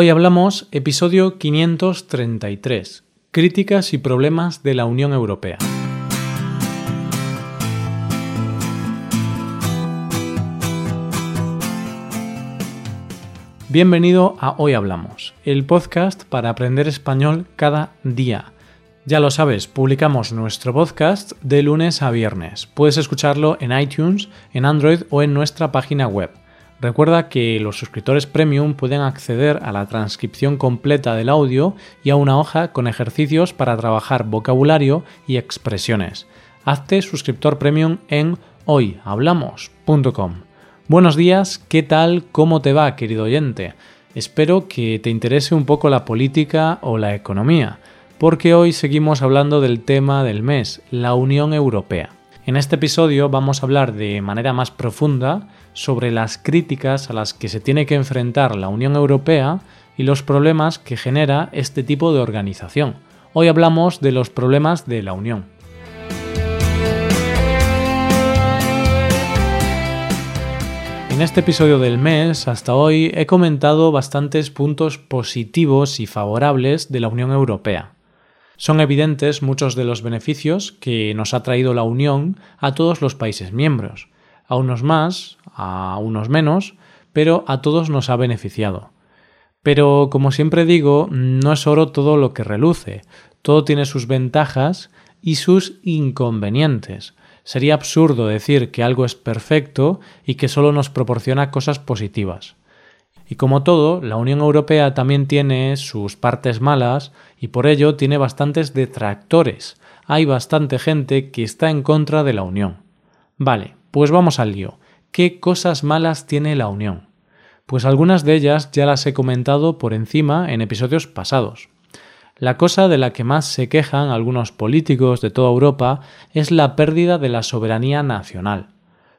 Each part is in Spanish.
Hoy hablamos episodio 533, Críticas y problemas de la Unión Europea. Bienvenido a Hoy Hablamos, el podcast para aprender español cada día. Ya lo sabes, publicamos nuestro podcast de lunes a viernes. Puedes escucharlo en iTunes, en Android o en nuestra página web Recuerda que los suscriptores premium pueden acceder a la transcripción completa del audio y a una hoja con ejercicios para trabajar vocabulario y expresiones. Hazte suscriptor premium en hoyhablamos.com. Buenos días, ¿qué tal? ¿Cómo te va, querido oyente? Espero que te interese un poco la política o la economía, porque hoy seguimos hablando del tema del mes, la Unión Europea. En este episodio vamos a hablar de manera más profunda sobre las críticas a las que se tiene que enfrentar la Unión Europea y los problemas que genera este tipo de organización. Hoy hablamos de los problemas de la Unión. En este episodio del mes, hasta hoy, he comentado bastantes puntos positivos y favorables de la Unión Europea. Son evidentes muchos de los beneficios que nos ha traído la Unión a todos los países miembros, a unos más, a unos menos, pero a todos nos ha beneficiado. Pero, como siempre digo, no es oro todo lo que reluce, todo tiene sus ventajas y sus inconvenientes. Sería absurdo decir que algo es perfecto y que solo nos proporciona cosas positivas. Y como todo, la Unión Europea también tiene sus partes malas y por ello tiene bastantes detractores. Hay bastante gente que está en contra de la Unión. Vale, pues vamos al lío. ¿Qué cosas malas tiene la Unión? Pues algunas de ellas ya las he comentado por encima en episodios pasados. La cosa de la que más se quejan algunos políticos de toda Europa es la pérdida de la soberanía nacional.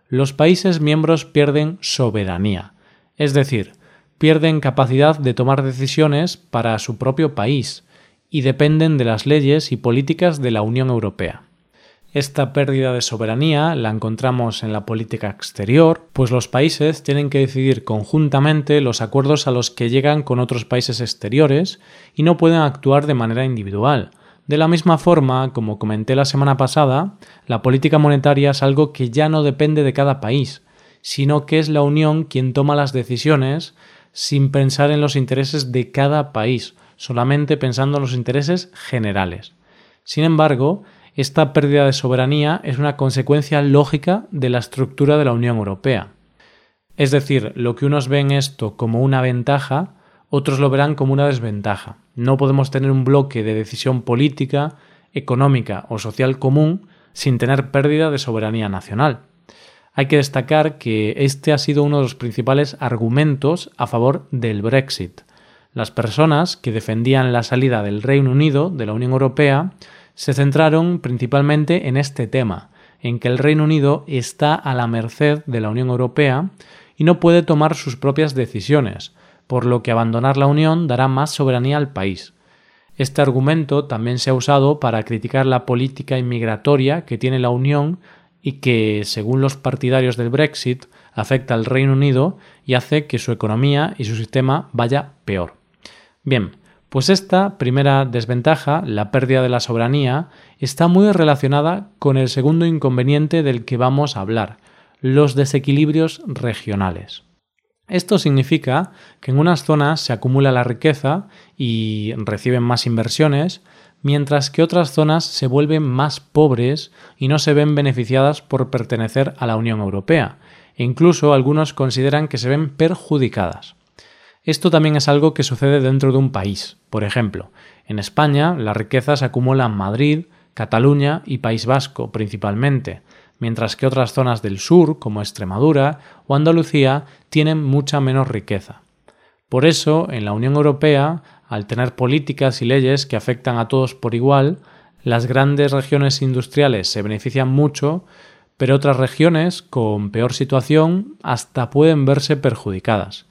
Los países miembros pierden soberanía, es decir, pierden capacidad de tomar decisiones para su propio país y dependen de las leyes y políticas de la Unión Europea. Esta pérdida de soberanía la encontramos en la política exterior, pues los países tienen que decidir conjuntamente los acuerdos a los que llegan con otros países exteriores y no pueden actuar de manera individual. De la misma forma, como comenté la semana pasada, la política monetaria es algo que ya no depende de cada país, sino que es la Unión quien toma las decisiones sin pensar en los intereses de cada país, solamente pensando en los intereses generales. Sin embargo, esta pérdida de soberanía es una consecuencia lógica de la estructura de la Unión Europea. Es decir, lo que unos ven esto como una ventaja, otros lo verán como una desventaja. No podemos tener un bloque de decisión política, económica o social común sin tener pérdida de soberanía nacional. Hay que destacar que este ha sido uno de los principales argumentos a favor del Brexit. Las personas que defendían la salida del Reino Unido de la Unión Europea se centraron principalmente en este tema, en que el Reino Unido está a la merced de la Unión Europea y no puede tomar sus propias decisiones, por lo que abandonar la Unión dará más soberanía al país. Este argumento también se ha usado para criticar la política inmigratoria que tiene la Unión y que, según los partidarios del Brexit, afecta al Reino Unido y hace que su economía y su sistema vaya peor. Bien, pues esta primera desventaja, la pérdida de la soberanía, está muy relacionada con el segundo inconveniente del que vamos a hablar, los desequilibrios regionales. Esto significa que en unas zonas se acumula la riqueza y reciben más inversiones, mientras que otras zonas se vuelven más pobres y no se ven beneficiadas por pertenecer a la Unión Europea, e incluso algunos consideran que se ven perjudicadas. Esto también es algo que sucede dentro de un país. Por ejemplo, en España la riqueza se acumula en Madrid, Cataluña y País Vasco principalmente, mientras que otras zonas del sur, como Extremadura o Andalucía, tienen mucha menos riqueza. Por eso, en la Unión Europea, al tener políticas y leyes que afectan a todos por igual, las grandes regiones industriales se benefician mucho, pero otras regiones, con peor situación, hasta pueden verse perjudicadas.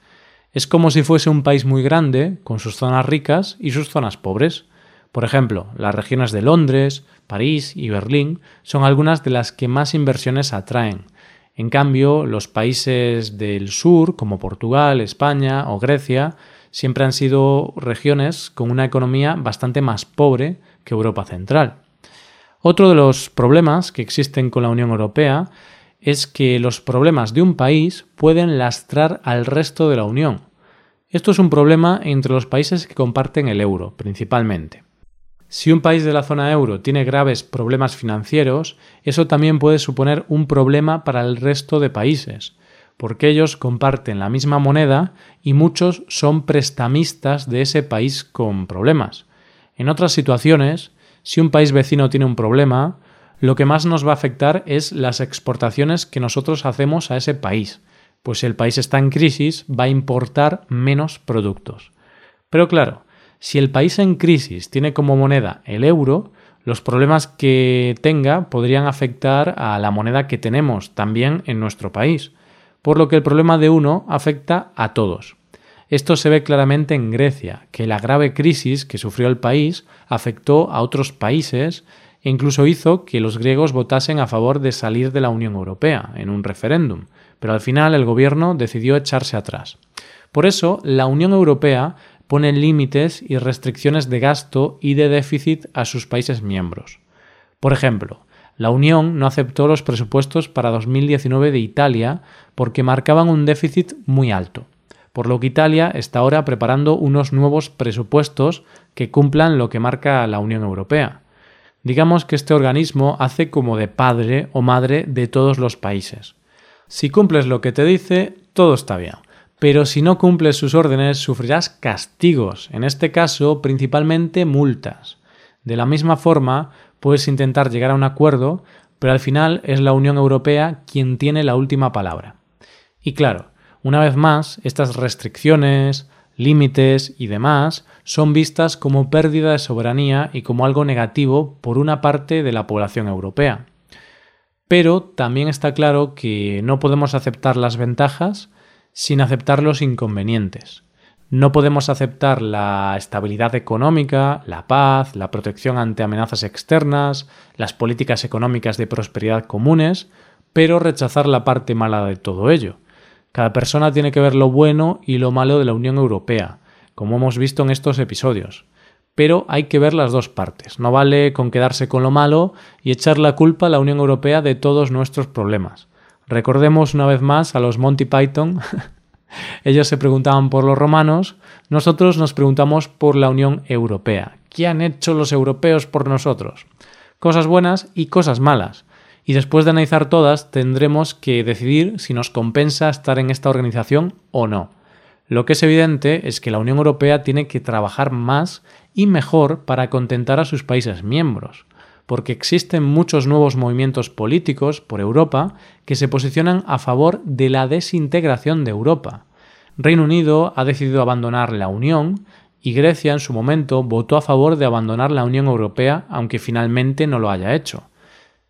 Es como si fuese un país muy grande, con sus zonas ricas y sus zonas pobres. Por ejemplo, las regiones de Londres, París y Berlín son algunas de las que más inversiones atraen. En cambio, los países del sur, como Portugal, España o Grecia, siempre han sido regiones con una economía bastante más pobre que Europa Central. Otro de los problemas que existen con la Unión Europea es que los problemas de un país pueden lastrar al resto de la Unión. Esto es un problema entre los países que comparten el euro, principalmente. Si un país de la zona euro tiene graves problemas financieros, eso también puede suponer un problema para el resto de países, porque ellos comparten la misma moneda y muchos son prestamistas de ese país con problemas. En otras situaciones, si un país vecino tiene un problema, lo que más nos va a afectar es las exportaciones que nosotros hacemos a ese país, pues si el país está en crisis va a importar menos productos. Pero claro, si el país en crisis tiene como moneda el euro, los problemas que tenga podrían afectar a la moneda que tenemos también en nuestro país, por lo que el problema de uno afecta a todos. Esto se ve claramente en Grecia, que la grave crisis que sufrió el país afectó a otros países e incluso hizo que los griegos votasen a favor de salir de la Unión Europea en un referéndum, pero al final el gobierno decidió echarse atrás. Por eso, la Unión Europea pone límites y restricciones de gasto y de déficit a sus países miembros. Por ejemplo, la Unión no aceptó los presupuestos para 2019 de Italia porque marcaban un déficit muy alto, por lo que Italia está ahora preparando unos nuevos presupuestos que cumplan lo que marca la Unión Europea. Digamos que este organismo hace como de padre o madre de todos los países. Si cumples lo que te dice, todo está bien pero si no cumples sus órdenes sufrirás castigos, en este caso principalmente multas. De la misma forma, puedes intentar llegar a un acuerdo, pero al final es la Unión Europea quien tiene la última palabra. Y claro, una vez más, estas restricciones, límites y demás son vistas como pérdida de soberanía y como algo negativo por una parte de la población europea. Pero también está claro que no podemos aceptar las ventajas sin aceptar los inconvenientes. No podemos aceptar la estabilidad económica, la paz, la protección ante amenazas externas, las políticas económicas de prosperidad comunes, pero rechazar la parte mala de todo ello. Cada persona tiene que ver lo bueno y lo malo de la Unión Europea, como hemos visto en estos episodios. Pero hay que ver las dos partes. No vale con quedarse con lo malo y echar la culpa a la Unión Europea de todos nuestros problemas. Recordemos una vez más a los Monty Python. Ellos se preguntaban por los romanos, nosotros nos preguntamos por la Unión Europea. ¿Qué han hecho los europeos por nosotros? Cosas buenas y cosas malas. Y después de analizar todas, tendremos que decidir si nos compensa estar en esta organización o no. Lo que es evidente es que la Unión Europea tiene que trabajar más y mejor para contentar a sus países miembros porque existen muchos nuevos movimientos políticos por Europa que se posicionan a favor de la desintegración de Europa. Reino Unido ha decidido abandonar la Unión y Grecia en su momento votó a favor de abandonar la Unión Europea aunque finalmente no lo haya hecho.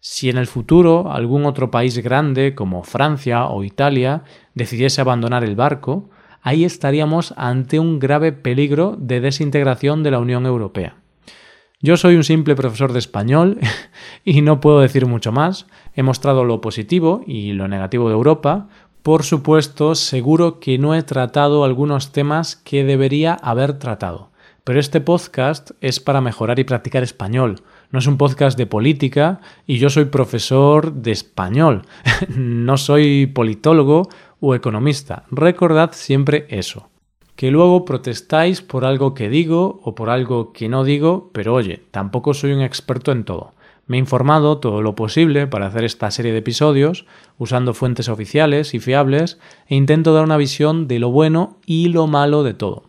Si en el futuro algún otro país grande como Francia o Italia decidiese abandonar el barco, ahí estaríamos ante un grave peligro de desintegración de la Unión Europea. Yo soy un simple profesor de español y no puedo decir mucho más. He mostrado lo positivo y lo negativo de Europa. Por supuesto, seguro que no he tratado algunos temas que debería haber tratado. Pero este podcast es para mejorar y practicar español. No es un podcast de política y yo soy profesor de español. no soy politólogo o economista. Recordad siempre eso que luego protestáis por algo que digo o por algo que no digo, pero oye, tampoco soy un experto en todo. Me he informado todo lo posible para hacer esta serie de episodios, usando fuentes oficiales y fiables, e intento dar una visión de lo bueno y lo malo de todo.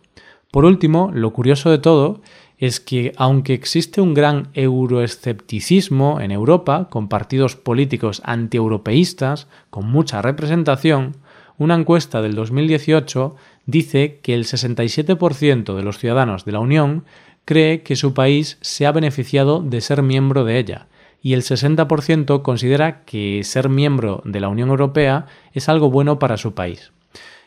Por último, lo curioso de todo es que aunque existe un gran euroescepticismo en Europa, con partidos políticos antieuropeístas, con mucha representación, una encuesta del 2018 dice que el 67% de los ciudadanos de la Unión cree que su país se ha beneficiado de ser miembro de ella y el 60% considera que ser miembro de la Unión Europea es algo bueno para su país.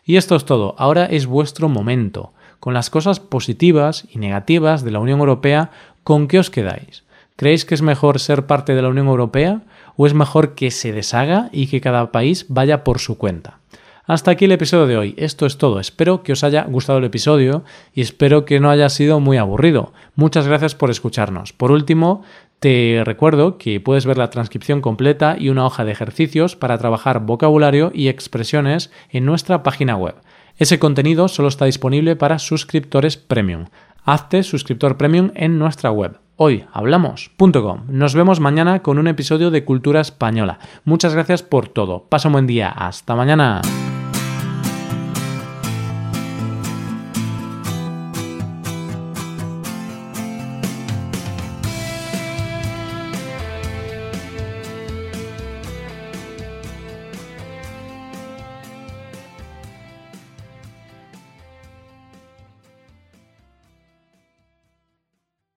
Y esto es todo, ahora es vuestro momento. Con las cosas positivas y negativas de la Unión Europea, ¿con qué os quedáis? ¿Creéis que es mejor ser parte de la Unión Europea o es mejor que se deshaga y que cada país vaya por su cuenta? Hasta aquí el episodio de hoy. Esto es todo. Espero que os haya gustado el episodio y espero que no haya sido muy aburrido. Muchas gracias por escucharnos. Por último, te recuerdo que puedes ver la transcripción completa y una hoja de ejercicios para trabajar vocabulario y expresiones en nuestra página web. Ese contenido solo está disponible para suscriptores premium. Hazte suscriptor premium en nuestra web hoyhablamos.com. Nos vemos mañana con un episodio de Cultura Española. Muchas gracias por todo. Pasa un buen día. Hasta mañana.